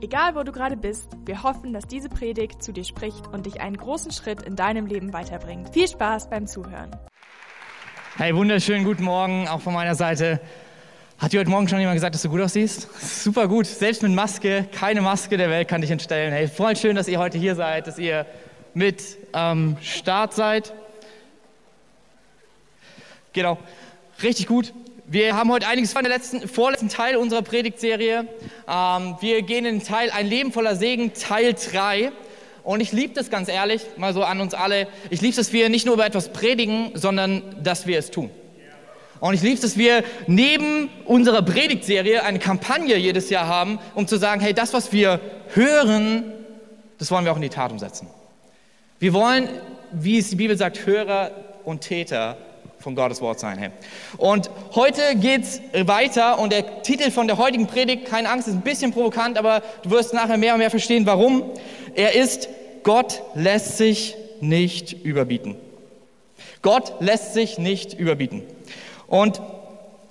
Egal wo du gerade bist, wir hoffen, dass diese Predigt zu dir spricht und dich einen großen Schritt in deinem Leben weiterbringt. Viel Spaß beim Zuhören. Hey, wunderschönen guten Morgen, auch von meiner Seite. Hat dir heute Morgen schon jemand gesagt, dass du gut aussiehst? Super gut, selbst mit Maske, keine Maske der Welt kann dich entstellen. Hey, voll schön, dass ihr heute hier seid, dass ihr mit am ähm, Start seid. Genau, richtig gut. Wir haben heute einiges von der letzten, vorletzten Teil unserer Predigtserie. Ähm, wir gehen in den Teil Ein Leben voller Segen, Teil 3. Und ich liebe das ganz ehrlich, mal so an uns alle. Ich liebe es, dass wir nicht nur über etwas predigen, sondern dass wir es tun. Und ich liebe es, dass wir neben unserer Predigtserie eine Kampagne jedes Jahr haben, um zu sagen, hey, das, was wir hören, das wollen wir auch in die Tat umsetzen. Wir wollen, wie es die Bibel sagt, Hörer und Täter von Gottes Wort sein. Hey. Und heute geht's weiter und der Titel von der heutigen Predigt, keine Angst, ist ein bisschen provokant, aber du wirst nachher mehr und mehr verstehen, warum. Er ist, Gott lässt sich nicht überbieten. Gott lässt sich nicht überbieten. Und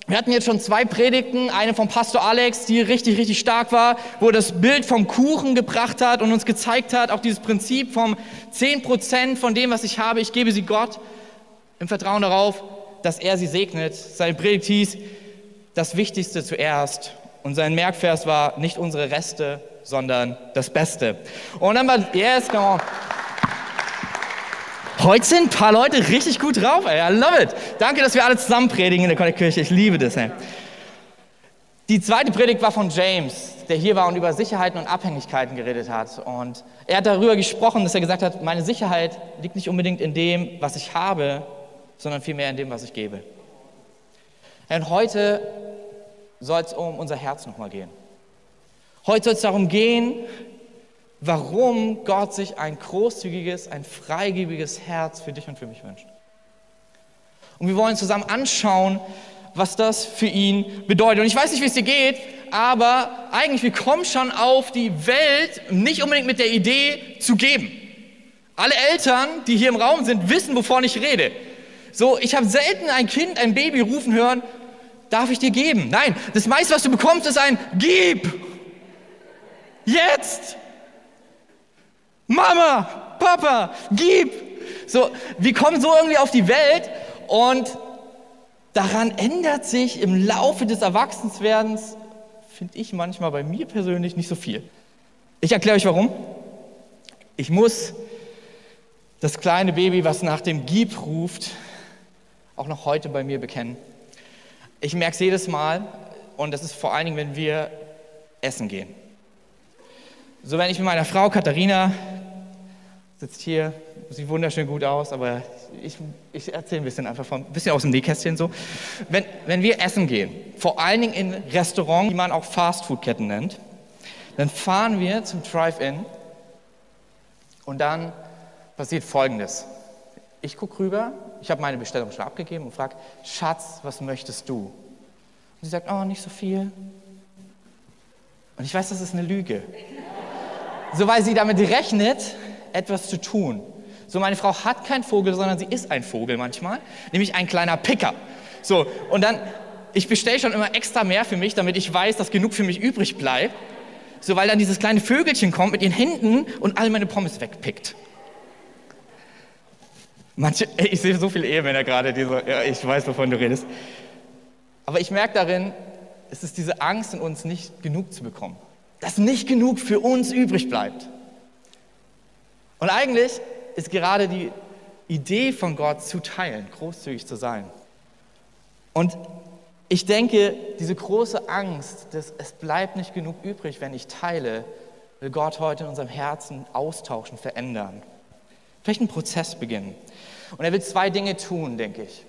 wir hatten jetzt schon zwei Predigten, eine vom Pastor Alex, die richtig, richtig stark war, wo er das Bild vom Kuchen gebracht hat und uns gezeigt hat, auch dieses Prinzip vom 10% von dem, was ich habe, ich gebe sie Gott im Vertrauen darauf, dass er sie segnet. Sein Predigt hieß, das Wichtigste zuerst. Und sein Merkvers war nicht unsere Reste, sondern das Beste. Und dann war, yes, come on. Heute sind ein paar Leute richtig gut drauf, ey. I love it. Danke, dass wir alle zusammen predigen in der Connect-Kirche. Ich liebe das, ey. Die zweite Predigt war von James, der hier war und über Sicherheiten und Abhängigkeiten geredet hat. Und er hat darüber gesprochen, dass er gesagt hat, meine Sicherheit liegt nicht unbedingt in dem, was ich habe, sondern vielmehr in dem, was ich gebe. Und heute soll es um unser Herz nochmal gehen. Heute soll es darum gehen, warum Gott sich ein großzügiges, ein freigebiges Herz für dich und für mich wünscht. Und wir wollen zusammen anschauen, was das für ihn bedeutet. Und ich weiß nicht, wie es dir geht, aber eigentlich, wir kommen schon auf die Welt nicht unbedingt mit der Idee zu geben. Alle Eltern, die hier im Raum sind, wissen, wovon ich rede. So, ich habe selten ein Kind, ein Baby rufen hören, darf ich dir geben? Nein, das meiste, was du bekommst, ist ein Gib. Jetzt. Mama, Papa, gib. So, wir kommen so irgendwie auf die Welt und daran ändert sich im Laufe des Erwachsenswerdens, finde ich manchmal bei mir persönlich nicht so viel. Ich erkläre euch warum. Ich muss das kleine Baby, was nach dem Gib ruft, auch noch heute bei mir bekennen. Ich merke es jedes Mal und das ist vor allen Dingen, wenn wir essen gehen. So, wenn ich mit meiner Frau Katharina sitzt hier, sieht wunderschön gut aus, aber ich, ich erzähle ein bisschen einfach von, ein bisschen aus dem Nähkästchen so. Wenn, wenn wir essen gehen, vor allen Dingen in Restaurants, die man auch Fastfood-Ketten nennt, dann fahren wir zum Drive-In und dann passiert Folgendes. Ich gucke rüber, ich habe meine Bestellung schon abgegeben und frage, Schatz, was möchtest du? Und sie sagt, oh, nicht so viel. Und ich weiß, das ist eine Lüge. So, weil sie damit rechnet, etwas zu tun. So, meine Frau hat keinen Vogel, sondern sie ist ein Vogel manchmal, nämlich ein kleiner Picker. So, und dann, ich bestelle schon immer extra mehr für mich, damit ich weiß, dass genug für mich übrig bleibt. So, weil dann dieses kleine Vögelchen kommt mit ihren Händen und all meine Pommes wegpickt. Manche, ich sehe so viele Ehemänner gerade, die so, ja, ich weiß, wovon du redest. Aber ich merke darin, es ist diese Angst in uns, nicht genug zu bekommen. Dass nicht genug für uns übrig bleibt. Und eigentlich ist gerade die Idee von Gott zu teilen, großzügig zu sein. Und ich denke, diese große Angst, dass es bleibt nicht genug übrig, wenn ich teile, will Gott heute in unserem Herzen austauschen, verändern. Vielleicht einen Prozess beginnen. Und er will zwei Dinge tun, denke ich.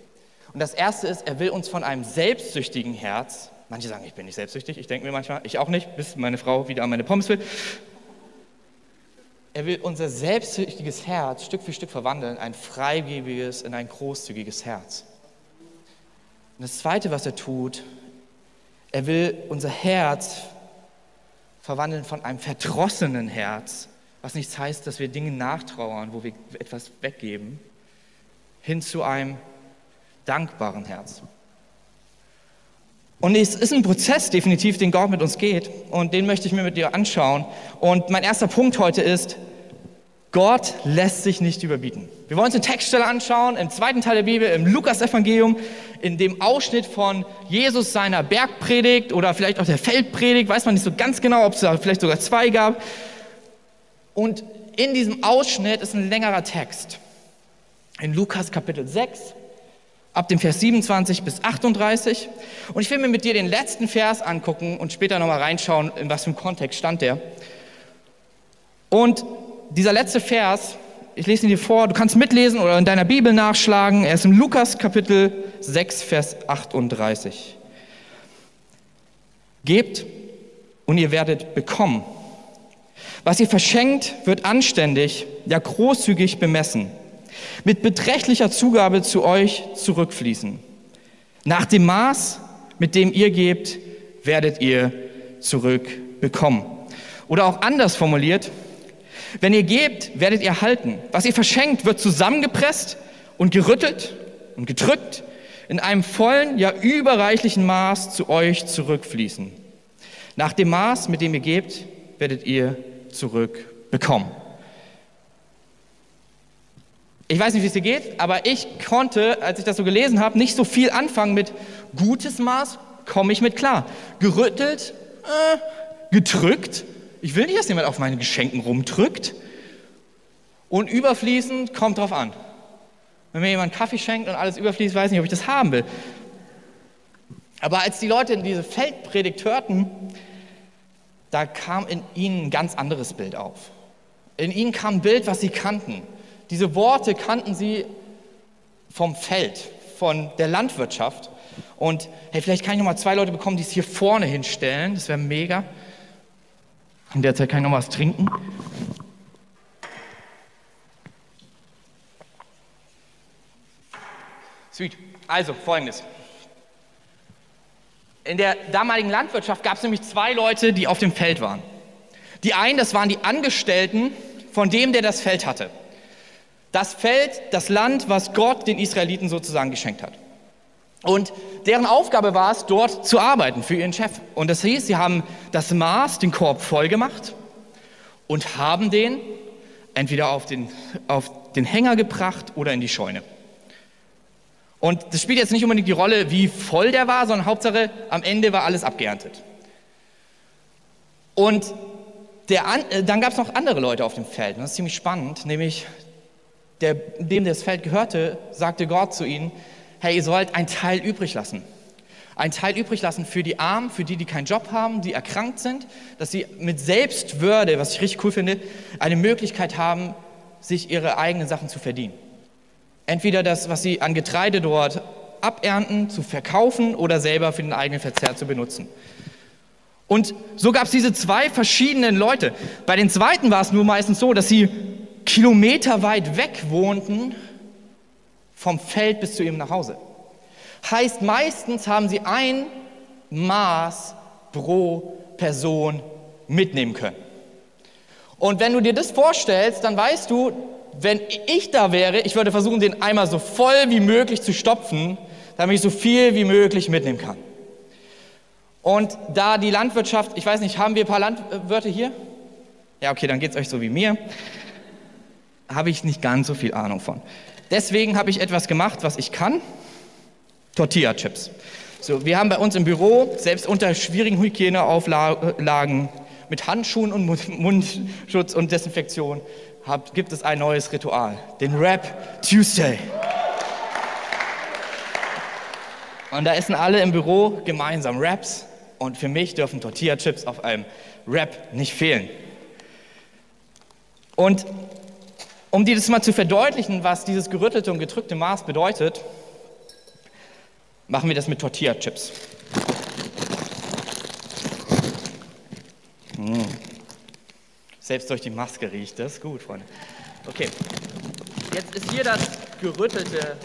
Und das erste ist, er will uns von einem selbstsüchtigen Herz, manche sagen, ich bin nicht selbstsüchtig, ich denke mir manchmal, ich auch nicht, bis meine Frau wieder an meine Pommes will. er will unser selbstsüchtiges Herz Stück für Stück verwandeln, ein freigebiges in ein großzügiges Herz. Und das Zweite, was er tut, er will unser Herz verwandeln von einem verdrossenen Herz, was nichts heißt, dass wir Dinge nachtrauern, wo wir etwas weggeben, hin zu einem dankbaren Herz. Und es ist ein Prozess definitiv, den Gott mit uns geht und den möchte ich mir mit dir anschauen. Und mein erster Punkt heute ist, Gott lässt sich nicht überbieten. Wir wollen uns eine Textstelle anschauen im zweiten Teil der Bibel, im Lukas-Evangelium, in dem Ausschnitt von Jesus seiner Bergpredigt oder vielleicht auch der Feldpredigt, weiß man nicht so ganz genau, ob es da vielleicht sogar zwei gab. Und in diesem Ausschnitt ist ein längerer Text. In Lukas Kapitel 6, ab dem Vers 27 bis 38. Und ich will mir mit dir den letzten Vers angucken und später nochmal reinschauen, in was für einem Kontext stand der. Und dieser letzte Vers, ich lese ihn dir vor, du kannst mitlesen oder in deiner Bibel nachschlagen. Er ist im Lukas Kapitel 6, Vers 38. Gebt und ihr werdet bekommen. Was ihr verschenkt, wird anständig, ja großzügig bemessen, mit beträchtlicher Zugabe zu euch zurückfließen. Nach dem Maß, mit dem ihr gebt, werdet ihr zurückbekommen. Oder auch anders formuliert, wenn ihr gebt, werdet ihr halten. Was ihr verschenkt, wird zusammengepresst und gerüttelt und gedrückt in einem vollen, ja überreichlichen Maß zu euch zurückfließen. Nach dem Maß, mit dem ihr gebt, werdet ihr zurückbekommen. Ich weiß nicht, wie es dir geht, aber ich konnte, als ich das so gelesen habe, nicht so viel anfangen mit gutes Maß, komme ich mit klar. Gerüttelt, äh, gedrückt, ich will nicht, dass jemand auf meine Geschenken rumdrückt. Und überfließend kommt drauf an. Wenn mir jemand Kaffee schenkt und alles überfließt, weiß ich nicht, ob ich das haben will. Aber als die Leute diese Feldpredigt hörten, da kam in ihnen ein ganz anderes Bild auf. In ihnen kam ein Bild, was sie kannten. Diese Worte kannten sie vom Feld, von der Landwirtschaft. Und hey, vielleicht kann ich noch mal zwei Leute bekommen, die es hier vorne hinstellen. Das wäre mega. In der Zeit kann ich noch was trinken. Sweet. Also, folgendes. In der damaligen Landwirtschaft gab es nämlich zwei Leute, die auf dem Feld waren. Die einen, das waren die Angestellten von dem, der das Feld hatte. Das Feld, das Land, was Gott den Israeliten sozusagen geschenkt hat. Und deren Aufgabe war es, dort zu arbeiten für ihren Chef. Und das hieß, sie haben das Maß, den Korb voll gemacht und haben den entweder auf den, auf den Hänger gebracht oder in die Scheune. Und das spielt jetzt nicht unbedingt die Rolle, wie voll der war, sondern Hauptsache, am Ende war alles abgeerntet. Und der, äh, dann gab es noch andere Leute auf dem Feld. Und das ist ziemlich spannend, nämlich der, dem das Feld gehörte, sagte Gott zu ihnen, hey, ihr sollt einen Teil übrig lassen. Einen Teil übrig lassen für die Armen, für die, die keinen Job haben, die erkrankt sind, dass sie mit Selbstwürde, was ich richtig cool finde, eine Möglichkeit haben, sich ihre eigenen Sachen zu verdienen. Entweder das, was sie an Getreide dort abernten, zu verkaufen oder selber für den eigenen Verzehr zu benutzen. Und so gab es diese zwei verschiedenen Leute. Bei den zweiten war es nur meistens so, dass sie kilometerweit weg wohnten vom Feld bis zu ihrem Nachhause. Heißt, meistens haben sie ein Maß pro Person mitnehmen können. Und wenn du dir das vorstellst, dann weißt du, wenn ich da wäre, ich würde versuchen, den Eimer so voll wie möglich zu stopfen, damit ich so viel wie möglich mitnehmen kann. Und da die Landwirtschaft, ich weiß nicht, haben wir ein paar Landwirte hier? Ja, okay, dann geht es euch so wie mir. Habe ich nicht ganz so viel Ahnung von. Deswegen habe ich etwas gemacht, was ich kann. Tortilla-Chips. So, wir haben bei uns im Büro, selbst unter schwierigen Hygieneauflagen, mit Handschuhen und Mundschutz und Desinfektion, hab, gibt es ein neues Ritual, den Rap Tuesday. Und da essen alle im Büro gemeinsam Raps und für mich dürfen Tortilla-Chips auf einem Rap nicht fehlen. Und um dir das mal zu verdeutlichen, was dieses gerüttelte und gedrückte Maß bedeutet, machen wir das mit Tortilla-Chips. Mmh. Selbst durch die Maske riecht das. Gut, Freunde. Okay. Jetzt ist hier das gerüttelte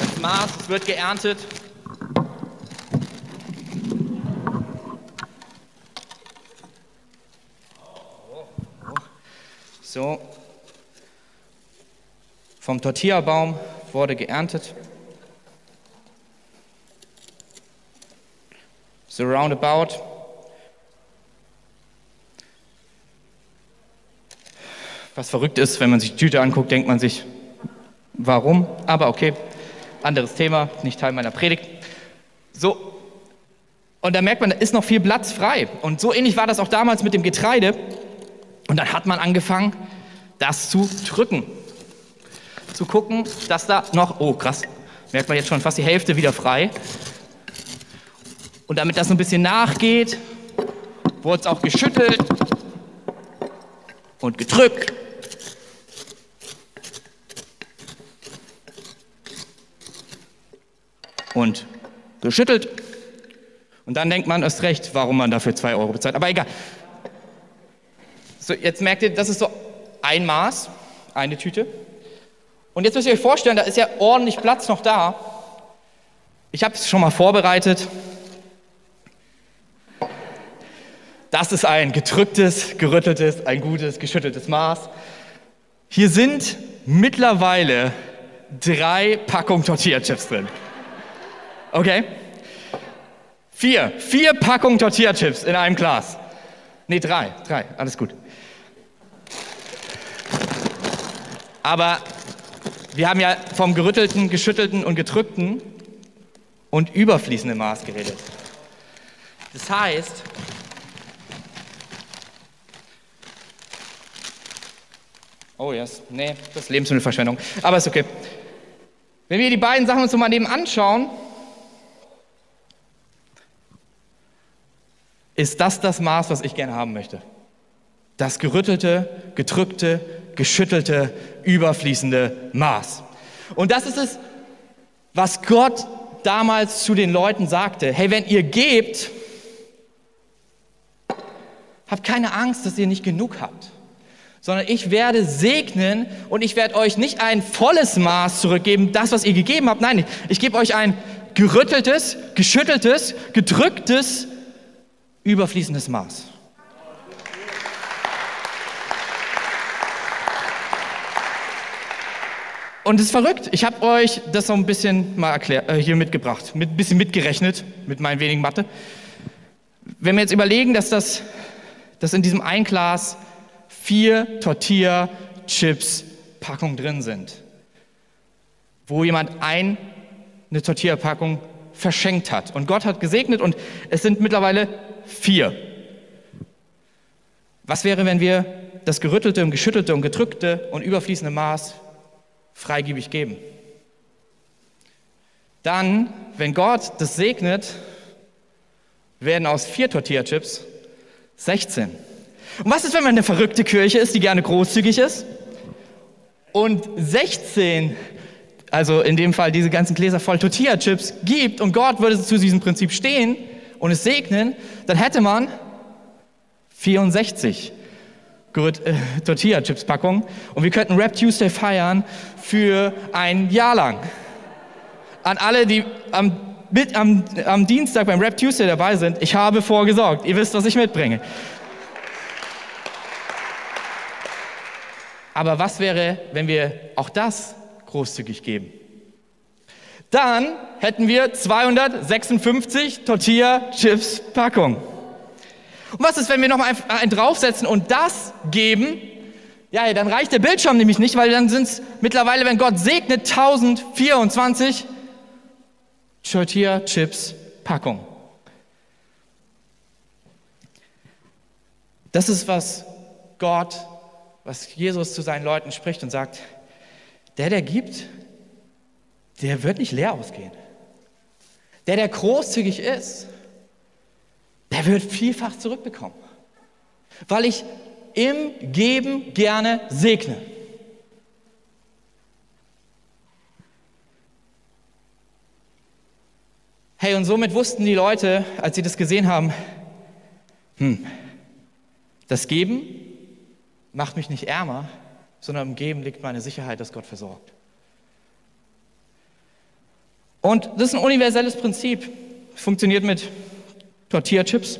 das Maß. Es wird geerntet. So. Vom Tortilla-Baum wurde geerntet. So roundabout. Was verrückt ist, wenn man sich die Tüte anguckt, denkt man sich, warum? Aber okay, anderes Thema, nicht Teil meiner Predigt. So, und da merkt man, da ist noch viel Platz frei. Und so ähnlich war das auch damals mit dem Getreide. Und dann hat man angefangen, das zu drücken. Zu gucken, dass da noch, oh krass, merkt man jetzt schon fast die Hälfte wieder frei. Und damit das so ein bisschen nachgeht, wurde es auch geschüttelt und gedrückt. Und geschüttelt. Und dann denkt man erst recht, warum man dafür zwei Euro bezahlt. Aber egal. So, jetzt merkt ihr, das ist so ein Maß, eine Tüte. Und jetzt müsst ihr euch vorstellen, da ist ja ordentlich Platz noch da. Ich habe es schon mal vorbereitet. Das ist ein gedrücktes, gerütteltes, ein gutes, geschütteltes Maß. Hier sind mittlerweile drei Packungen Tortilla-Chips drin. Okay? Vier. Vier Packungen Tortilla-Chips in einem Glas. Nee, drei. Drei. Alles gut. Aber wir haben ja vom gerüttelten, geschüttelten und gedrückten und überfließenden Maß geredet. Das heißt, oh yes, nee, das ist Lebensmittelverschwendung, aber ist okay. Wenn wir die beiden Sachen uns mal neben anschauen, ist das das Maß, was ich gerne haben möchte. Das gerüttelte, gedrückte, geschüttelte, überfließende Maß. Und das ist es, was Gott damals zu den Leuten sagte. Hey, wenn ihr gebt, habt keine Angst, dass ihr nicht genug habt, sondern ich werde segnen und ich werde euch nicht ein volles Maß zurückgeben, das, was ihr gegeben habt. Nein, ich gebe euch ein gerütteltes, geschütteltes, gedrücktes, überfließendes Maß. Und es ist verrückt. Ich habe euch das so ein bisschen mal erklärt, äh, hier mitgebracht, mit ein bisschen mitgerechnet mit meinen wenigen Mathe. Wenn wir jetzt überlegen, dass das, dass in diesem ein Glas vier Tortilla-Chips-Packungen drin sind, wo jemand ein, eine Tortilla-Packung verschenkt hat und Gott hat gesegnet und es sind mittlerweile vier. Was wäre, wenn wir das gerüttelte und geschüttelte und gedrückte und überfließende Maß freigebig geben. Dann, wenn Gott das segnet, werden aus vier Tortilla-Chips 16. Und was ist, wenn man eine verrückte Kirche ist, die gerne großzügig ist? Und 16, also in dem Fall diese ganzen Gläser voll Tortilla-Chips gibt und Gott würde zu diesem Prinzip stehen und es segnen, dann hätte man 64 äh, Tortilla-Chips-Packung und wir könnten Rap Tuesday feiern für ein Jahr lang. An alle, die am, mit, am, am Dienstag beim Rap Tuesday dabei sind, ich habe vorgesorgt. Ihr wisst, was ich mitbringe. Aber was wäre, wenn wir auch das großzugig geben? Dann hätten wir 256 Tortilla-Chips-Packungen. Und was ist, wenn wir noch mal einen draufsetzen und das geben? Ja, dann reicht der Bildschirm nämlich nicht, weil dann sind es mittlerweile, wenn Gott segnet, 1024 Tortilla Chips Packung. Das ist, was Gott, was Jesus zu seinen Leuten spricht und sagt, der, der gibt, der wird nicht leer ausgehen. Der, der großzügig ist, der wird vielfach zurückbekommen. Weil ich im Geben gerne segne. Hey, und somit wussten die Leute, als sie das gesehen haben, hm, das Geben macht mich nicht ärmer, sondern im Geben liegt meine Sicherheit, dass Gott versorgt. Und das ist ein universelles Prinzip. Funktioniert mit Tortilla-Chips,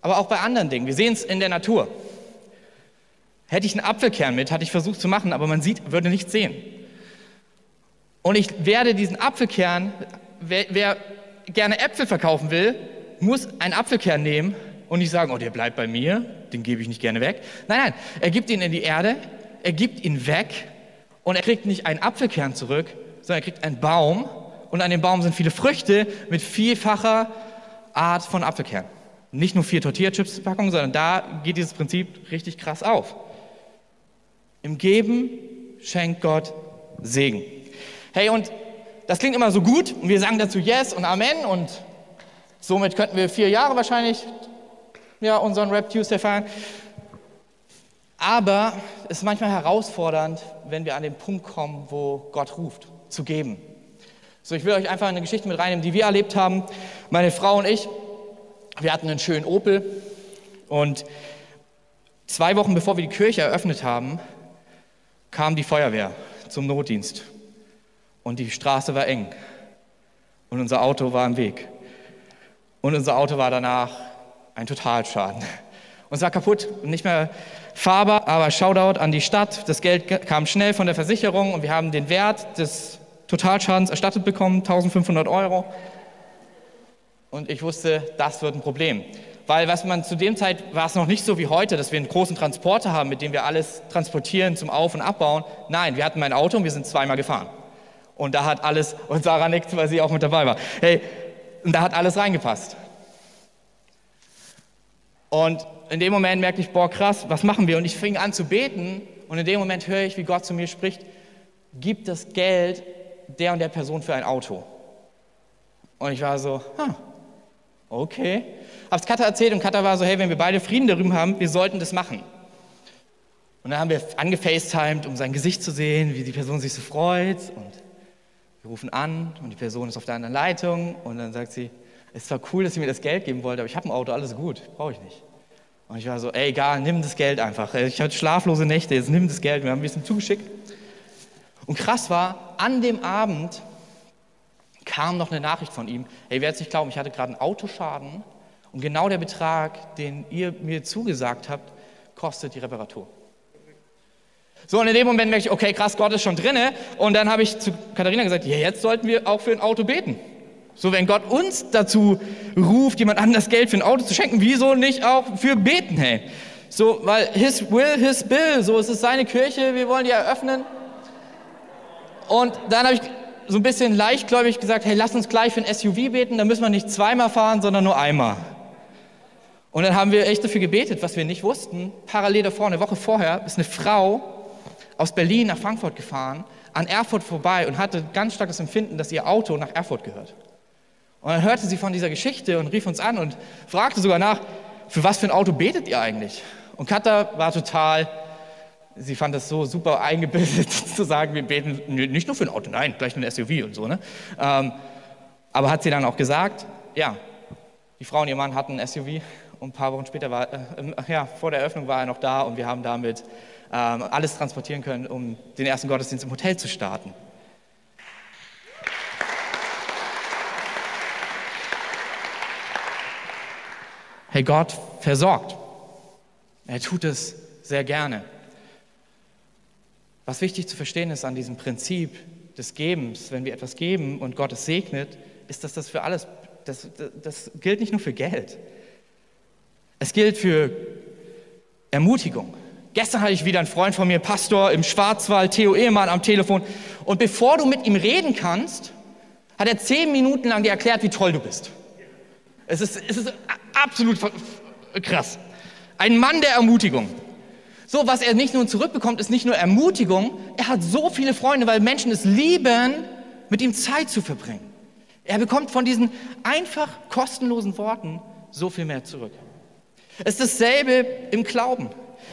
aber auch bei anderen Dingen. Wir sehen es in der Natur. Hätte ich einen Apfelkern mit, hatte ich versucht zu machen, aber man sieht, würde nichts sehen. Und ich werde diesen Apfelkern, wer, wer gerne Äpfel verkaufen will, muss einen Apfelkern nehmen und nicht sagen, oh, der bleibt bei mir, den gebe ich nicht gerne weg. Nein, nein, er gibt ihn in die Erde, er gibt ihn weg und er kriegt nicht einen Apfelkern zurück, sondern er kriegt einen Baum und an dem Baum sind viele Früchte mit vielfacher Art von Apfelkern. Nicht nur vier Tortilla-Chips-Packungen, sondern da geht dieses Prinzip richtig krass auf. Im Geben schenkt Gott Segen. Hey, und das klingt immer so gut und wir sagen dazu Yes und Amen und somit könnten wir vier Jahre wahrscheinlich ja, unseren Rap Tuesday feiern. Aber es ist manchmal herausfordernd, wenn wir an den Punkt kommen, wo Gott ruft, zu geben. So, ich will euch einfach eine Geschichte mit reinnehmen, die wir erlebt haben. Meine Frau und ich, wir hatten einen schönen Opel und zwei Wochen bevor wir die Kirche eröffnet haben, kam die Feuerwehr zum Notdienst und die Straße war eng und unser Auto war im Weg. Und unser Auto war danach ein Totalschaden. Und es war kaputt und nicht mehr fahrbar, aber Shoutout an die Stadt. Das Geld kam schnell von der Versicherung und wir haben den Wert des Totalschadens erstattet bekommen, 1500 Euro. Und ich wusste, das wird ein Problem. Weil was man zu dem Zeit war es noch nicht so wie heute, dass wir einen großen Transporter haben, mit dem wir alles transportieren zum Auf- und Abbauen. Nein, wir hatten mein Auto und wir sind zweimal gefahren. Und da hat alles, und Sarah nickt, weil sie auch mit dabei war. Hey, und da hat alles reingepasst. Und in dem Moment merkte ich, boah, krass, was machen wir? Und ich fing an zu beten und in dem Moment höre ich, wie Gott zu mir spricht, gib das Geld der und der Person für ein Auto. Und ich war so, huh, okay. Hab's Katha erzählt und Katha war so, hey, wenn wir beide Frieden darüber haben, wir sollten das machen. Und dann haben wir angefacetimed, um sein Gesicht zu sehen, wie die Person sich so freut. Und wir rufen an und die Person ist auf der anderen Leitung. Und dann sagt sie, es war cool, dass sie mir das Geld geben wollte, aber ich habe ein Auto, alles gut, brauche ich nicht. Und ich war so, ey, egal, nimm das Geld einfach. Ich hatte schlaflose Nächte, jetzt nimm das Geld. Wir haben ein bisschen zugeschickt. Und krass war, an dem Abend kam noch eine Nachricht von ihm. Hey, wer jetzt nicht glauben, ich hatte gerade einen Autoschaden und genau der Betrag, den ihr mir zugesagt habt, kostet die Reparatur. So, und in dem Moment merke ich, okay, krass, Gott ist schon drinne. Und dann habe ich zu Katharina gesagt, ja, jetzt sollten wir auch für ein Auto beten. So, wenn Gott uns dazu ruft, jemand anderes Geld für ein Auto zu schenken, wieso nicht auch für beten, hey? So, weil His will, His bill, so es ist seine Kirche, wir wollen die eröffnen. Und dann habe ich so ein bisschen leichtgläubig gesagt, hey, lass uns gleich für ein SUV beten, dann müssen wir nicht zweimal fahren, sondern nur einmal. Und dann haben wir echt dafür gebetet, was wir nicht wussten. Parallel davor, eine Woche vorher, ist eine Frau aus Berlin nach Frankfurt gefahren, an Erfurt vorbei und hatte ganz stark das Empfinden, dass ihr Auto nach Erfurt gehört. Und dann hörte sie von dieser Geschichte und rief uns an und fragte sogar nach, für was für ein Auto betet ihr eigentlich? Und Katha war total sie fand das so super eingebildet zu sagen, wir beten nicht nur für ein Auto, nein, gleich ein SUV und so. Ne? Ähm, aber hat sie dann auch gesagt, ja, die Frau und ihr Mann hatten ein SUV und ein paar Wochen später war, äh, ja, vor der Eröffnung war er noch da und wir haben damit ähm, alles transportieren können, um den ersten Gottesdienst im Hotel zu starten. Hey, Gott versorgt. Er tut es sehr gerne. Was wichtig zu verstehen ist an diesem Prinzip des Gebens, wenn wir etwas geben und Gott es segnet, ist, dass das für alles, das, das gilt nicht nur für Geld. Es gilt für Ermutigung. Gestern hatte ich wieder einen Freund von mir, Pastor im Schwarzwald, Theo Ehemann am Telefon. Und bevor du mit ihm reden kannst, hat er zehn Minuten lang dir erklärt, wie toll du bist. Es ist, es ist absolut krass. Ein Mann der Ermutigung. So, was er nicht nur zurückbekommt, ist nicht nur Ermutigung, er hat so viele Freunde, weil Menschen es lieben, mit ihm Zeit zu verbringen. Er bekommt von diesen einfach kostenlosen Worten so viel mehr zurück. Es ist dasselbe im Glauben.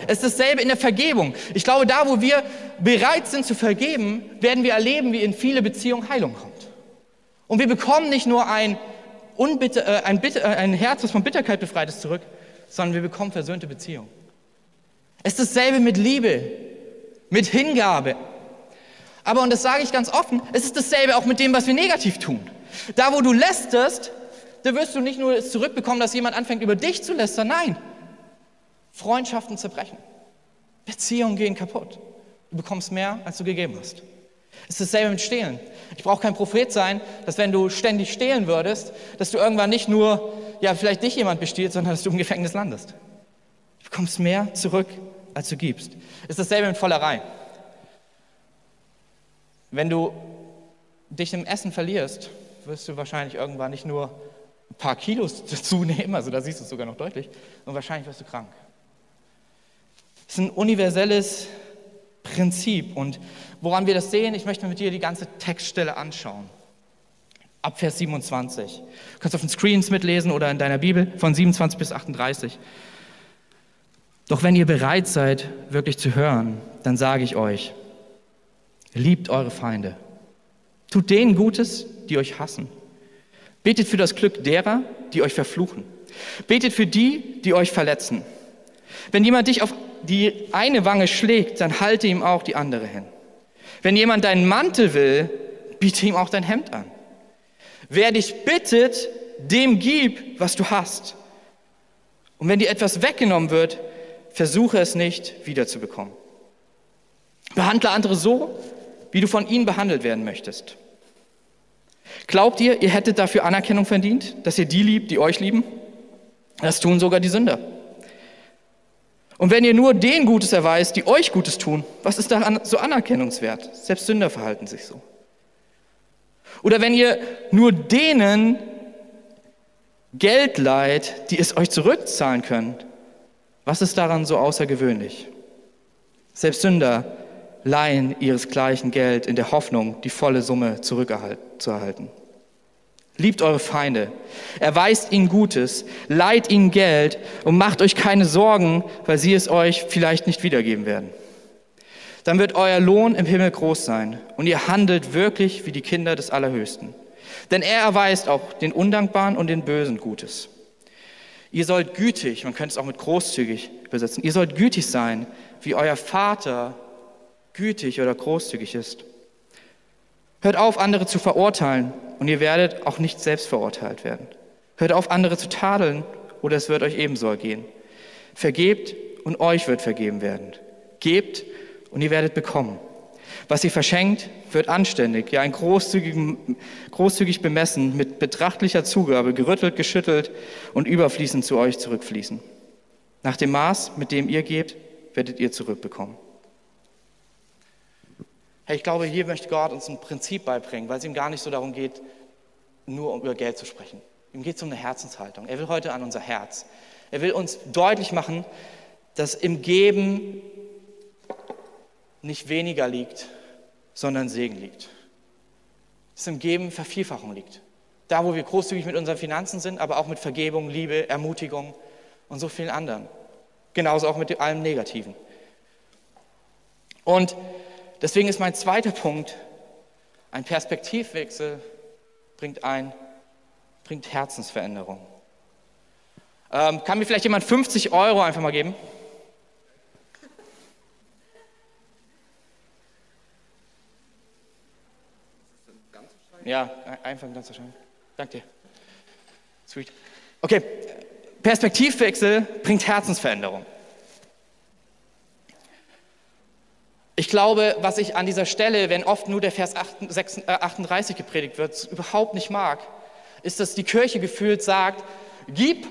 Es ist dasselbe in der Vergebung. Ich glaube, da, wo wir bereit sind zu vergeben, werden wir erleben, wie in viele Beziehungen Heilung kommt. Und wir bekommen nicht nur ein, Unbitte, äh, ein, Bitte, äh, ein Herz, das von Bitterkeit befreit ist, zurück, sondern wir bekommen versöhnte Beziehung. Es ist dasselbe mit Liebe, mit Hingabe. Aber, und das sage ich ganz offen, es ist dasselbe auch mit dem, was wir negativ tun. Da, wo du lästerst, da wirst du nicht nur es zurückbekommen, dass jemand anfängt, über dich zu lästern. Nein, Freundschaften zerbrechen. Beziehungen gehen kaputt. Du bekommst mehr, als du gegeben hast. Es ist dasselbe mit Stehlen. Ich brauche kein Prophet sein, dass wenn du ständig stehlen würdest, dass du irgendwann nicht nur, ja, vielleicht dich jemand bestiehlt, sondern dass du im Gefängnis landest. Du bekommst mehr zurück, als du gibst. Ist dasselbe mit Vollerei. Wenn du dich im Essen verlierst, wirst du wahrscheinlich irgendwann nicht nur ein paar Kilos zunehmen, also da siehst du es sogar noch deutlich, und wahrscheinlich wirst du krank. Es ist ein universelles Prinzip. Und woran wir das sehen, ich möchte mit dir die ganze Textstelle anschauen. Ab Vers 27. Du kannst auf den Screens mitlesen oder in deiner Bibel von 27 bis 38. Doch wenn ihr bereit seid, wirklich zu hören, dann sage ich euch, liebt eure Feinde. Tut denen Gutes, die euch hassen. Betet für das Glück derer, die euch verfluchen. Betet für die, die euch verletzen. Wenn jemand dich auf die eine Wange schlägt, dann halte ihm auch die andere hin. Wenn jemand deinen Mantel will, biete ihm auch dein Hemd an. Wer dich bittet, dem gib, was du hast. Und wenn dir etwas weggenommen wird, versuche es nicht wiederzubekommen. Behandle andere so, wie du von ihnen behandelt werden möchtest. Glaubt ihr, ihr hättet dafür Anerkennung verdient, dass ihr die liebt, die euch lieben? Das tun sogar die Sünder. Und wenn ihr nur denen Gutes erweist, die euch Gutes tun, was ist daran so anerkennungswert? Selbst Sünder verhalten sich so. Oder wenn ihr nur denen Geld leiht, die es euch zurückzahlen können, was ist daran so außergewöhnlich? Selbst Sünder leihen ihresgleichen Geld in der Hoffnung, die volle Summe zurückzuerhalten. Liebt eure Feinde, erweist ihnen Gutes, leiht ihnen Geld und macht euch keine Sorgen, weil sie es euch vielleicht nicht wiedergeben werden. Dann wird euer Lohn im Himmel groß sein und ihr handelt wirklich wie die Kinder des Allerhöchsten. Denn er erweist auch den Undankbaren und den Bösen Gutes. Ihr sollt gütig, man könnte es auch mit großzügig übersetzen, ihr sollt gütig sein, wie euer Vater gütig oder großzügig ist. Hört auf, andere zu verurteilen und ihr werdet auch nicht selbst verurteilt werden. Hört auf, andere zu tadeln oder es wird euch ebenso ergehen. Vergebt und euch wird vergeben werden. Gebt und ihr werdet bekommen. Was ihr verschenkt, wird anständig, ja großzügig, großzügig bemessen, mit betrachtlicher Zugabe, gerüttelt, geschüttelt und überfließend zu euch zurückfließen. Nach dem Maß, mit dem ihr gebt, werdet ihr zurückbekommen. Hey, ich glaube, hier möchte Gott uns ein Prinzip beibringen, weil es ihm gar nicht so darum geht, nur um über Geld zu sprechen. Ihm geht es um eine Herzenshaltung. Er will heute an unser Herz. Er will uns deutlich machen, dass im Geben nicht weniger liegt, sondern Segen liegt. Dass im Geben Vervielfachung liegt. Da, wo wir großzügig mit unseren Finanzen sind, aber auch mit Vergebung, Liebe, Ermutigung und so vielen anderen. Genauso auch mit allem Negativen. Und Deswegen ist mein zweiter Punkt, ein Perspektivwechsel bringt ein, bringt Herzensveränderung. Ähm, kann mir vielleicht jemand 50 Euro einfach mal geben? Ja, einfach ein ganzer Schein. Danke dir. Sweet. Okay, Perspektivwechsel bringt Herzensveränderung. Ich glaube, was ich an dieser Stelle, wenn oft nur der Vers 38 äh, gepredigt wird, überhaupt nicht mag, ist, dass die Kirche gefühlt sagt, gib,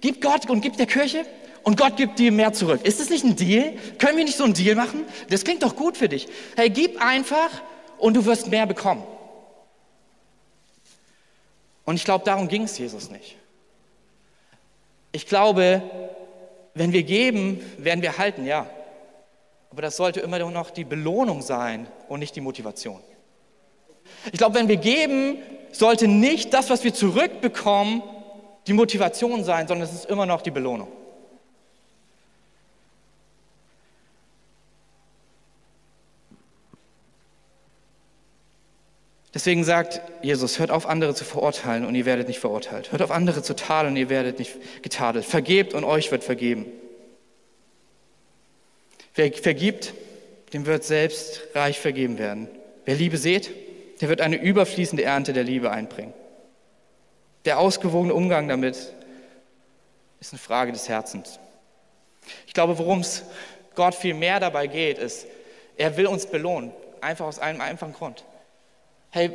gib Gott und gib der Kirche und Gott gibt dir mehr zurück. Ist das nicht ein Deal? Können wir nicht so einen Deal machen? Das klingt doch gut für dich. Hey, gib einfach und du wirst mehr bekommen. Und ich glaube, darum ging es Jesus nicht. Ich glaube, wenn wir geben, werden wir halten, ja. Aber das sollte immer noch die Belohnung sein und nicht die Motivation. Ich glaube, wenn wir geben, sollte nicht das, was wir zurückbekommen, die Motivation sein, sondern es ist immer noch die Belohnung. Deswegen sagt Jesus, hört auf, andere zu verurteilen und ihr werdet nicht verurteilt. Hört auf, andere zu tadeln und ihr werdet nicht getadelt. Vergebt und euch wird vergeben. Wer vergibt, dem wird selbst reich vergeben werden. Wer Liebe sät, der wird eine überfließende Ernte der Liebe einbringen. Der ausgewogene Umgang damit ist eine Frage des Herzens. Ich glaube, worum es Gott viel mehr dabei geht, ist, er will uns belohnen. Einfach aus einem einfachen Grund. Hey,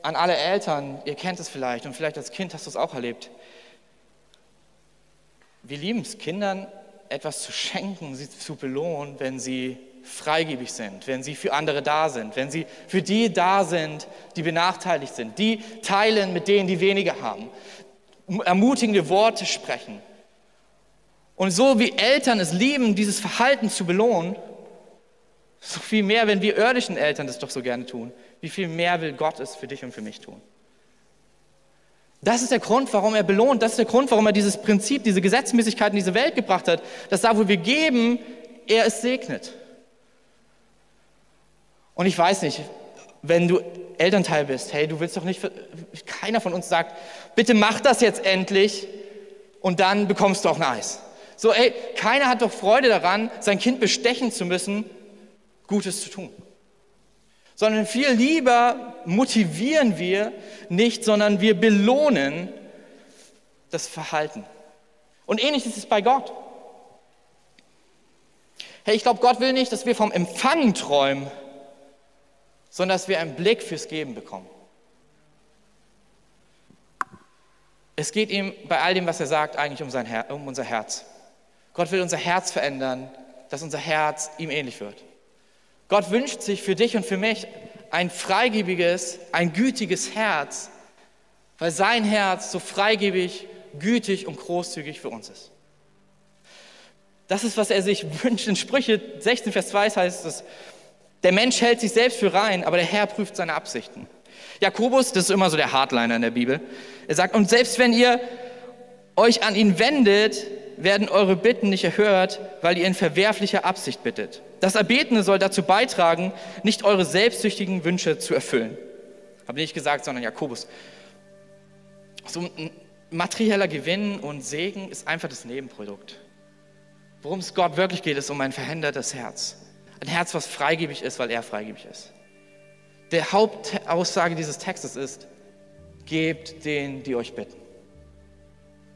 an alle Eltern, ihr kennt es vielleicht und vielleicht als Kind hast du es auch erlebt. Wir lieben es, Kindern etwas zu schenken, sie zu belohnen, wenn sie freigebig sind, wenn sie für andere da sind, wenn sie für die da sind, die benachteiligt sind, die teilen mit denen, die weniger haben, ermutigende Worte sprechen. Und so wie Eltern es lieben, dieses Verhalten zu belohnen, so viel mehr, wenn wir irdischen Eltern das doch so gerne tun, wie viel mehr will Gott es für dich und für mich tun? Das ist der Grund, warum er belohnt. Das ist der Grund, warum er dieses Prinzip, diese Gesetzmäßigkeit in diese Welt gebracht hat, dass da, wo wir geben, er es segnet. Und ich weiß nicht, wenn du Elternteil bist, hey, du willst doch nicht, keiner von uns sagt, bitte mach das jetzt endlich und dann bekommst du auch ein Eis. So, ey, keiner hat doch Freude daran, sein Kind bestechen zu müssen, Gutes zu tun sondern viel lieber motivieren wir nicht, sondern wir belohnen das Verhalten. Und ähnlich ist es bei Gott. Hey, ich glaube, Gott will nicht, dass wir vom Empfangen träumen, sondern dass wir einen Blick fürs Geben bekommen. Es geht ihm bei all dem, was er sagt, eigentlich um, sein Her um unser Herz. Gott will unser Herz verändern, dass unser Herz ihm ähnlich wird. Gott wünscht sich für dich und für mich ein freigebiges, ein gütiges Herz, weil sein Herz so freigebig, gütig und großzügig für uns ist. Das ist, was er sich wünscht. In Sprüche 16, Vers 2 heißt es, der Mensch hält sich selbst für rein, aber der Herr prüft seine Absichten. Jakobus, das ist immer so der Hardliner in der Bibel, er sagt, und selbst wenn ihr euch an ihn wendet, werden eure Bitten nicht erhört, weil ihr in verwerflicher Absicht bittet. Das Erbetene soll dazu beitragen, nicht eure selbstsüchtigen Wünsche zu erfüllen. Habe nicht gesagt, sondern Jakobus. So ein materieller Gewinn und Segen ist einfach das Nebenprodukt. Worum es Gott wirklich geht, ist um ein verhindertes Herz. Ein Herz, was freigebig ist, weil er freigebig ist. Der Hauptaussage dieses Textes ist, gebt denen, die euch bitten.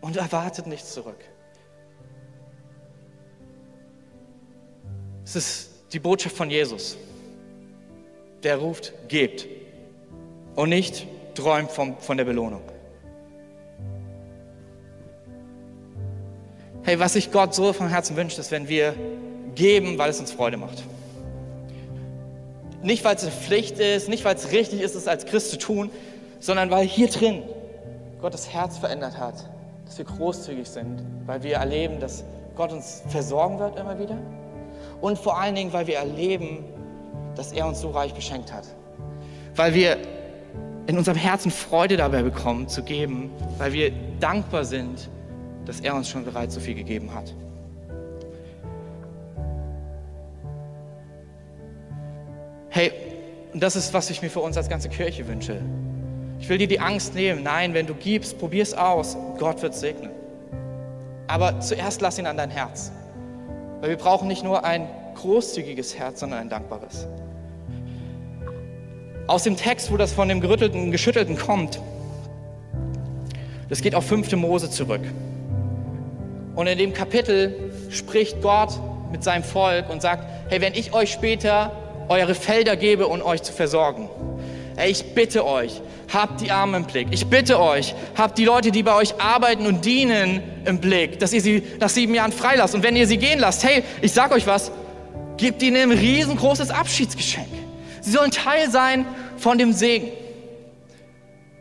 Und erwartet nichts zurück. Es ist die Botschaft von Jesus. Der ruft, gebt. Und nicht träumt vom, von der Belohnung. Hey, was sich Gott so von Herzen wünscht, ist, wenn wir geben, weil es uns Freude macht. Nicht, weil es eine Pflicht ist, nicht, weil es richtig ist, es als Christ zu tun, sondern weil hier drin Gott das Herz verändert hat, dass wir großzügig sind, weil wir erleben, dass Gott uns versorgen wird immer wieder und vor allen Dingen, weil wir erleben, dass er uns so reich beschenkt hat. Weil wir in unserem Herzen Freude dabei bekommen zu geben, weil wir dankbar sind, dass er uns schon bereits so viel gegeben hat. Hey, und das ist, was ich mir für uns als ganze Kirche wünsche. Ich will dir die Angst nehmen. Nein, wenn du gibst, probier es aus. Gott wird segnen. Aber zuerst lass ihn an dein Herz. Weil wir brauchen nicht nur ein großzügiges Herz, sondern ein dankbares. Aus dem Text, wo das von dem gerüttelten, geschüttelten kommt, das geht auf 5. Mose zurück. Und in dem Kapitel spricht Gott mit seinem Volk und sagt, hey, wenn ich euch später eure Felder gebe, um euch zu versorgen, ey, ich bitte euch, habt die Armen im Blick. Ich bitte euch, habt die Leute, die bei euch arbeiten und dienen, im Blick, dass ihr sie nach sieben Jahren freilasst. Und wenn ihr sie gehen lasst, hey, ich sag euch was, gebt ihnen ein riesengroßes Abschiedsgeschenk. Sie sollen Teil sein von dem Segen.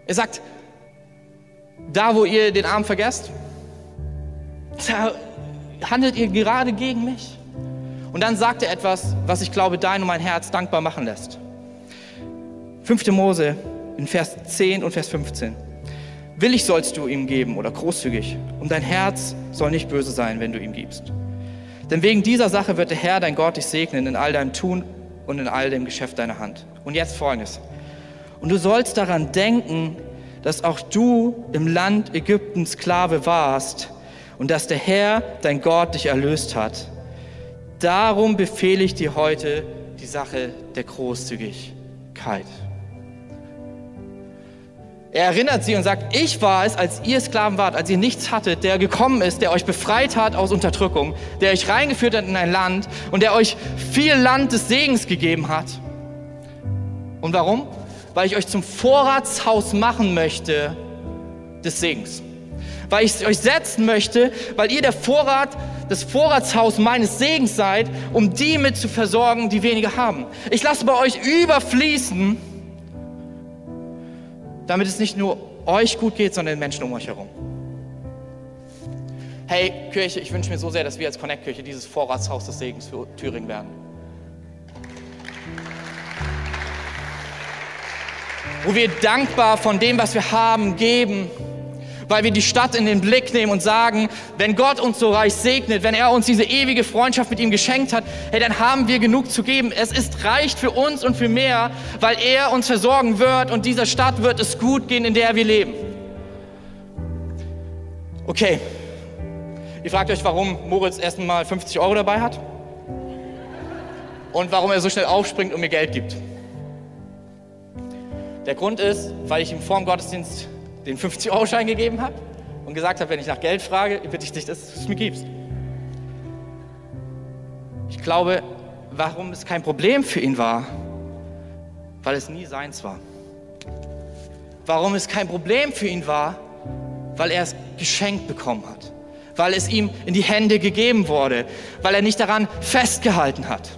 Er sagt, da wo ihr den Arm vergesst, da handelt ihr gerade gegen mich. Und dann sagt er etwas, was ich glaube, dein und mein Herz dankbar machen lässt. 5. Mose in Vers 10 und Vers 15. Willig sollst du ihm geben oder großzügig, und dein Herz soll nicht böse sein, wenn du ihm gibst. Denn wegen dieser Sache wird der Herr, dein Gott, dich segnen in all deinem Tun und in all dem Geschäft deiner Hand. Und jetzt folgendes. Und du sollst daran denken, dass auch du im Land Ägypten Sklave warst und dass der Herr, dein Gott, dich erlöst hat. Darum befehle ich dir heute die Sache der Großzügigkeit. Er erinnert sie und sagt, ich war es, als ihr Sklaven wart, als ihr nichts hattet, der gekommen ist, der euch befreit hat aus Unterdrückung, der euch reingeführt hat in ein Land und der euch viel Land des Segens gegeben hat. Und warum? Weil ich euch zum Vorratshaus machen möchte des Segens. Weil ich euch setzen möchte, weil ihr der Vorrat, das Vorratshaus meines Segens seid, um die mit zu versorgen, die weniger haben. Ich lasse bei euch überfließen, damit es nicht nur euch gut geht, sondern den Menschen um euch herum. Hey, Kirche, ich wünsche mir so sehr, dass wir als Connect-Kirche dieses Vorratshaus des Segens für Thüringen werden. Wo wir dankbar von dem, was wir haben, geben weil wir die Stadt in den Blick nehmen und sagen, wenn Gott uns so reich segnet, wenn er uns diese ewige Freundschaft mit ihm geschenkt hat, hey, dann haben wir genug zu geben. Es ist reicht für uns und für mehr, weil er uns versorgen wird und dieser Stadt wird es gut gehen, in der wir leben. Okay. Ihr fragt euch, warum Moritz erst mal 50 Euro dabei hat und warum er so schnell aufspringt und mir Geld gibt. Der Grund ist, weil ich ihm vor dem Gottesdienst den 50-Euro-Schein gegeben habe und gesagt habe, wenn ich nach Geld frage, bitte ich dich, dass du es mir gibst. Ich glaube, warum es kein Problem für ihn war, weil es nie seins war. Warum es kein Problem für ihn war, weil er es geschenkt bekommen hat, weil es ihm in die Hände gegeben wurde, weil er nicht daran festgehalten hat.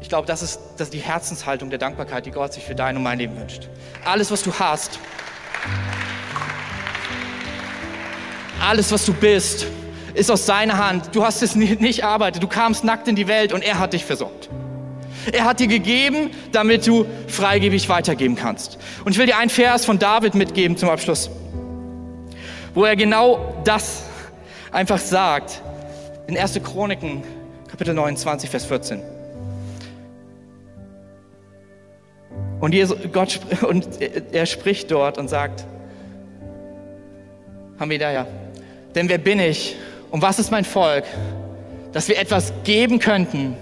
Ich glaube, das ist, das ist die Herzenshaltung der Dankbarkeit, die Gott sich für dein und mein Leben wünscht. Alles, was du hast, alles, was du bist, ist aus seiner Hand. Du hast es nicht erarbeitet. Du kamst nackt in die Welt und er hat dich versorgt. Er hat dir gegeben, damit du freigebig weitergeben kannst. Und ich will dir einen Vers von David mitgeben zum Abschluss, wo er genau das einfach sagt. In 1. Chroniken, Kapitel 29, Vers 14. Und, Jesus, Gott, und er spricht dort und sagt, Hamidaya, denn wer bin ich und was ist mein Volk, dass wir etwas geben könnten?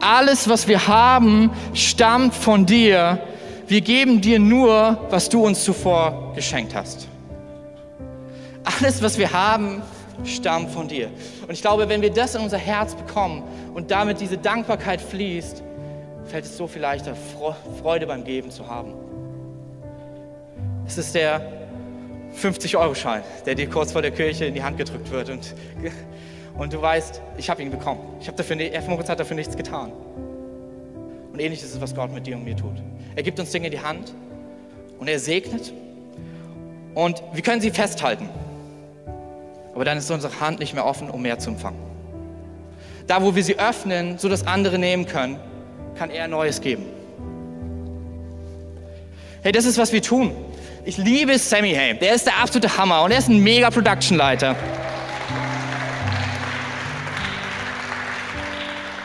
Alles, was wir haben, stammt von dir. Wir geben dir nur, was du uns zuvor geschenkt hast. Alles, was wir haben, stammt von dir. Und ich glaube, wenn wir das in unser Herz bekommen und damit diese Dankbarkeit fließt, fällt es so viel leichter, Freude beim Geben zu haben. Es ist der 50-Euro-Schein, der dir kurz vor der Kirche in die Hand gedrückt wird und, und du weißt, ich habe ihn bekommen. Ich habe dafür, Moritz hat dafür nichts getan. Und ähnlich ist es, was Gott mit dir und mir tut. Er gibt uns Dinge in die Hand und er segnet und wir können sie festhalten. Aber dann ist unsere Hand nicht mehr offen, um mehr zu empfangen. Da, wo wir sie öffnen, so dass andere nehmen können, kann er Neues geben. Hey, das ist, was wir tun. Ich liebe Sammy Hay. Der ist der absolute Hammer und er ist ein mega Production-Leiter.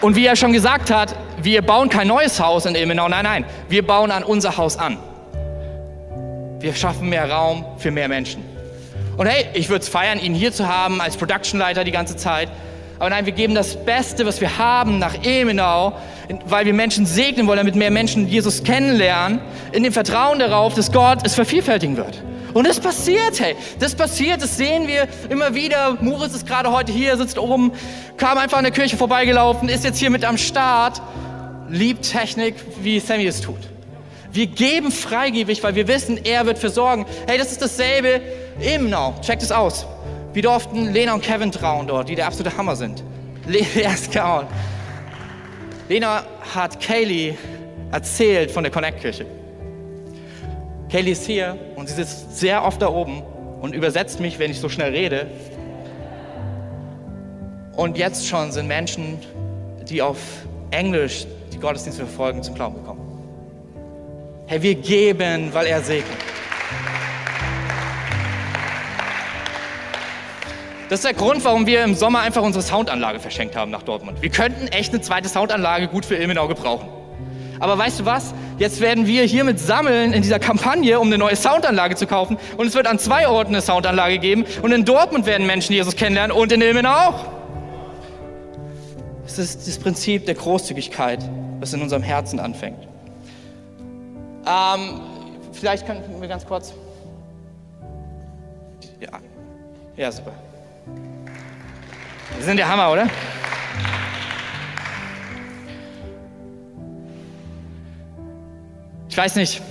Und wie er schon gesagt hat, wir bauen kein neues Haus in Ilmenau. Nein, nein, wir bauen an unser Haus an. Wir schaffen mehr Raum für mehr Menschen. Und hey, ich würde es feiern, ihn hier zu haben als Production-Leiter die ganze Zeit. Aber nein, wir geben das Beste, was wir haben, nach Emenau, weil wir Menschen segnen wollen, damit mehr Menschen Jesus kennenlernen, in dem Vertrauen darauf, dass Gott es vervielfältigen wird. Und das passiert, hey, das passiert, das sehen wir immer wieder. Moritz ist gerade heute hier, sitzt oben, kam einfach an der Kirche vorbeigelaufen, ist jetzt hier mit am Start, liebt Technik, wie Sammy es tut. Wir geben freigebig, weil wir wissen, er wird versorgen. Hey, das ist dasselbe Now. Checkt es aus. Wir durften Lena und Kevin trauen dort, die der absolute Hammer sind. Lena, Lena hat Kaylee erzählt von der Connect-Kirche. Kaylee ist hier und sie sitzt sehr oft da oben und übersetzt mich, wenn ich so schnell rede. Und jetzt schon sind Menschen, die auf Englisch die Gottesdienste verfolgen, zum Glauben gekommen. Hey, wir geben, weil er segnet. Das ist der Grund, warum wir im Sommer einfach unsere Soundanlage verschenkt haben nach Dortmund. Wir könnten echt eine zweite Soundanlage gut für Ilmenau gebrauchen. Aber weißt du was? Jetzt werden wir hiermit sammeln in dieser Kampagne, um eine neue Soundanlage zu kaufen. Und es wird an zwei Orten eine Soundanlage geben. Und in Dortmund werden Menschen Jesus kennenlernen und in Ilmenau auch. Es ist das Prinzip der Großzügigkeit, was in unserem Herzen anfängt. Ähm, vielleicht könnten wir ganz kurz. Ja, ja super. Wir sind der Hammer, oder? Ich weiß nicht.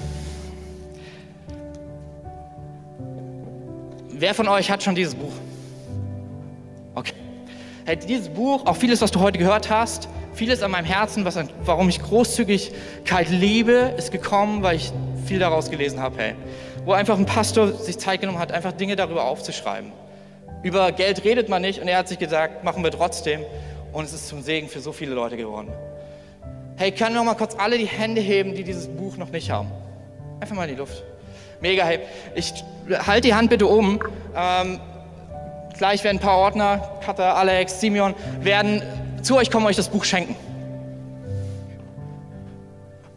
Wer von euch hat schon dieses Buch? Okay. Hey, dieses Buch, auch vieles, was du heute gehört hast, vieles an meinem Herzen, was, warum ich Großzügigkeit liebe, ist gekommen, weil ich viel daraus gelesen habe. Hey. Wo einfach ein Pastor sich Zeit genommen hat, einfach Dinge darüber aufzuschreiben. Über Geld redet man nicht und er hat sich gesagt, machen wir trotzdem. Und es ist zum Segen für so viele Leute geworden. Hey, können noch mal kurz alle die Hände heben, die dieses Buch noch nicht haben? Einfach mal in die Luft. Mega, hey. Ich halte die Hand bitte oben. Ähm, gleich werden ein paar Ordner, Katha, Alex, Simeon, werden zu euch kommen, euch das Buch schenken.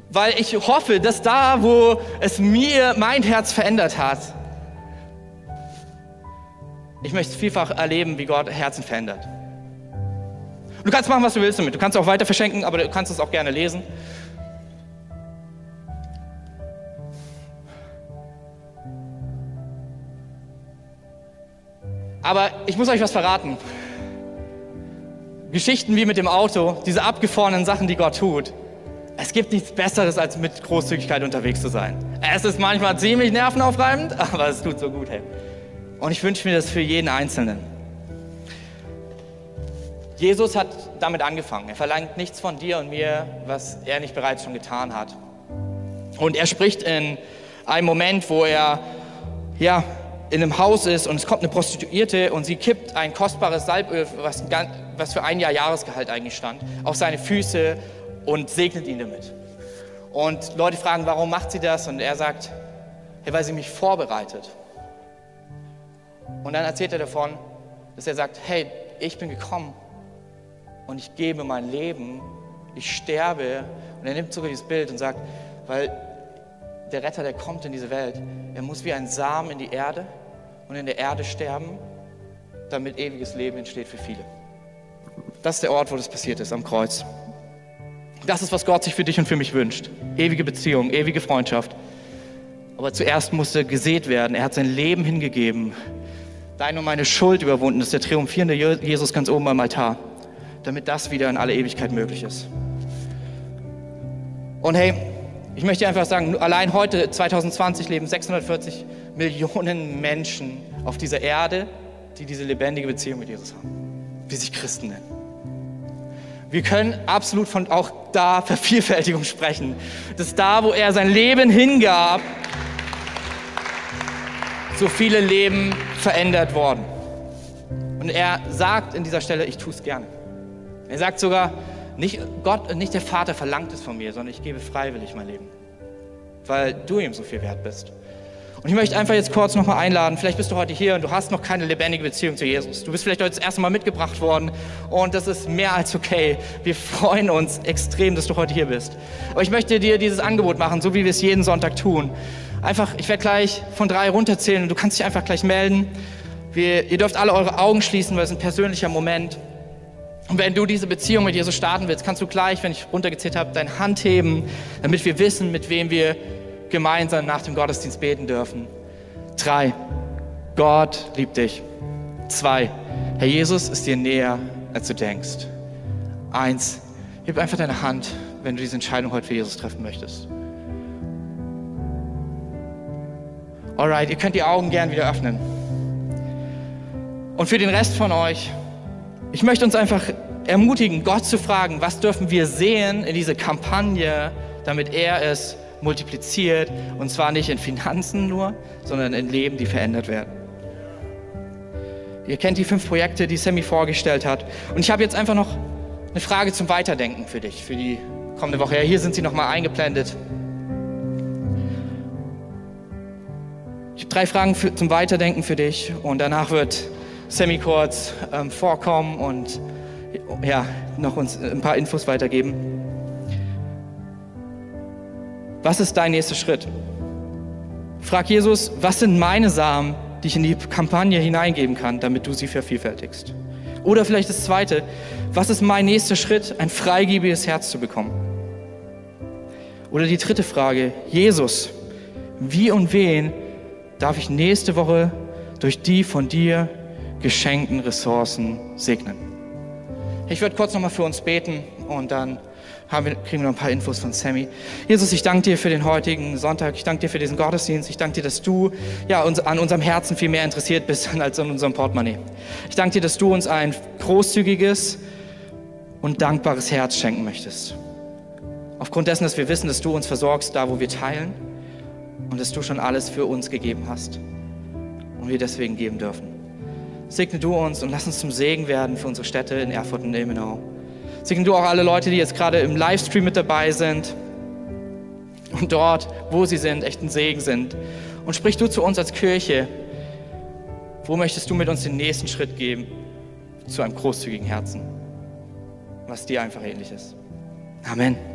Weil ich hoffe, dass da, wo es mir mein Herz verändert hat, ich möchte vielfach erleben, wie Gott Herzen verändert. Du kannst machen, was du willst damit. Du kannst auch weiter verschenken, aber du kannst es auch gerne lesen. Aber ich muss euch was verraten. Geschichten wie mit dem Auto, diese abgefahrenen Sachen, die Gott tut. Es gibt nichts Besseres, als mit Großzügigkeit unterwegs zu sein. Es ist manchmal ziemlich nervenaufreibend, aber es tut so gut, hey. Und ich wünsche mir das für jeden Einzelnen. Jesus hat damit angefangen. Er verlangt nichts von dir und mir, was er nicht bereits schon getan hat. Und er spricht in einem Moment, wo er ja, in einem Haus ist und es kommt eine Prostituierte und sie kippt ein kostbares Salböl, was, was für ein Jahr Jahresgehalt eigentlich stand, auf seine Füße und segnet ihn damit. Und Leute fragen, warum macht sie das? Und er sagt, hey, weil sie mich vorbereitet. Und dann erzählt er davon, dass er sagt, hey, ich bin gekommen, und ich gebe mein Leben, ich sterbe. Und er nimmt sogar dieses Bild und sagt, weil der Retter, der kommt in diese Welt, er muss wie ein Samen in die Erde und in der Erde sterben, damit ewiges Leben entsteht für viele. Das ist der Ort, wo das passiert ist, am Kreuz. Das ist, was Gott sich für dich und für mich wünscht. Ewige Beziehung, ewige Freundschaft. Aber zuerst musste gesät werden. Er hat sein Leben hingegeben. Deine und meine Schuld überwunden. Ist der triumphierende Jesus ganz oben am Altar damit das wieder in alle Ewigkeit möglich ist. Und hey, ich möchte einfach sagen, allein heute, 2020, leben 640 Millionen Menschen auf dieser Erde, die diese lebendige Beziehung mit Jesus haben, wie sich Christen nennen. Wir können absolut von auch da Vervielfältigung sprechen. Dass da, wo er sein Leben hingab, so viele Leben verändert worden. Und er sagt in dieser Stelle, ich tue es gerne. Er sagt sogar, nicht Gott, nicht der Vater verlangt es von mir, sondern ich gebe freiwillig mein Leben, weil du ihm so viel wert bist. Und ich möchte einfach jetzt kurz nochmal einladen, vielleicht bist du heute hier und du hast noch keine lebendige Beziehung zu Jesus. Du bist vielleicht heute das erste Mal mitgebracht worden und das ist mehr als okay. Wir freuen uns extrem, dass du heute hier bist. Aber ich möchte dir dieses Angebot machen, so wie wir es jeden Sonntag tun. Einfach, ich werde gleich von drei runterzählen und du kannst dich einfach gleich melden. Wir, ihr dürft alle eure Augen schließen, weil es ein persönlicher Moment ist. Und wenn du diese Beziehung mit Jesus starten willst, kannst du gleich, wenn ich runtergezählt habe, deine Hand heben, damit wir wissen, mit wem wir gemeinsam nach dem Gottesdienst beten dürfen. Drei, Gott liebt dich. Zwei, Herr Jesus ist dir näher, als du denkst. Eins, heb einfach deine Hand, wenn du diese Entscheidung heute für Jesus treffen möchtest. Alright, ihr könnt die Augen gern wieder öffnen. Und für den Rest von euch, ich möchte uns einfach ermutigen, Gott zu fragen, was dürfen wir sehen in diese Kampagne, damit er es multipliziert. Und zwar nicht in Finanzen nur, sondern in Leben, die verändert werden. Ihr kennt die fünf Projekte, die Sammy vorgestellt hat. Und ich habe jetzt einfach noch eine Frage zum Weiterdenken für dich, für die kommende Woche. Ja, hier sind sie nochmal eingeblendet. Drei Fragen für, zum Weiterdenken für dich und danach wird Sammy kurz ähm, vorkommen und ja, noch uns ein paar Infos weitergeben. was ist dein nächster Schritt? Frag Jesus, was sind meine Samen, die ich in die Kampagne hineingeben kann, damit du sie vervielfältigst? Oder vielleicht das Zweite, was ist mein nächster Schritt, ein freigebiges Herz zu bekommen? Oder die dritte Frage, Jesus, wie und wen darf ich nächste Woche durch die von dir geschenkten Ressourcen segnen? Ich würde kurz nochmal für uns beten und dann wir, kriegen wir noch ein paar Infos von Sammy. Jesus, ich danke dir für den heutigen Sonntag. Ich danke dir für diesen Gottesdienst. Ich danke dir, dass du ja, uns, an unserem Herzen viel mehr interessiert bist als an unserem Portemonnaie. Ich danke dir, dass du uns ein großzügiges und dankbares Herz schenken möchtest. Aufgrund dessen, dass wir wissen, dass du uns versorgst, da wo wir teilen und dass du schon alles für uns gegeben hast und wir deswegen geben dürfen. Segne du uns und lass uns zum Segen werden für unsere Städte in Erfurt und Ilmenau. Segne du auch alle Leute, die jetzt gerade im Livestream mit dabei sind und dort, wo sie sind, echt ein Segen sind. Und sprich du zu uns als Kirche, wo möchtest du mit uns den nächsten Schritt geben zu einem großzügigen Herzen, was dir einfach ähnlich ist. Amen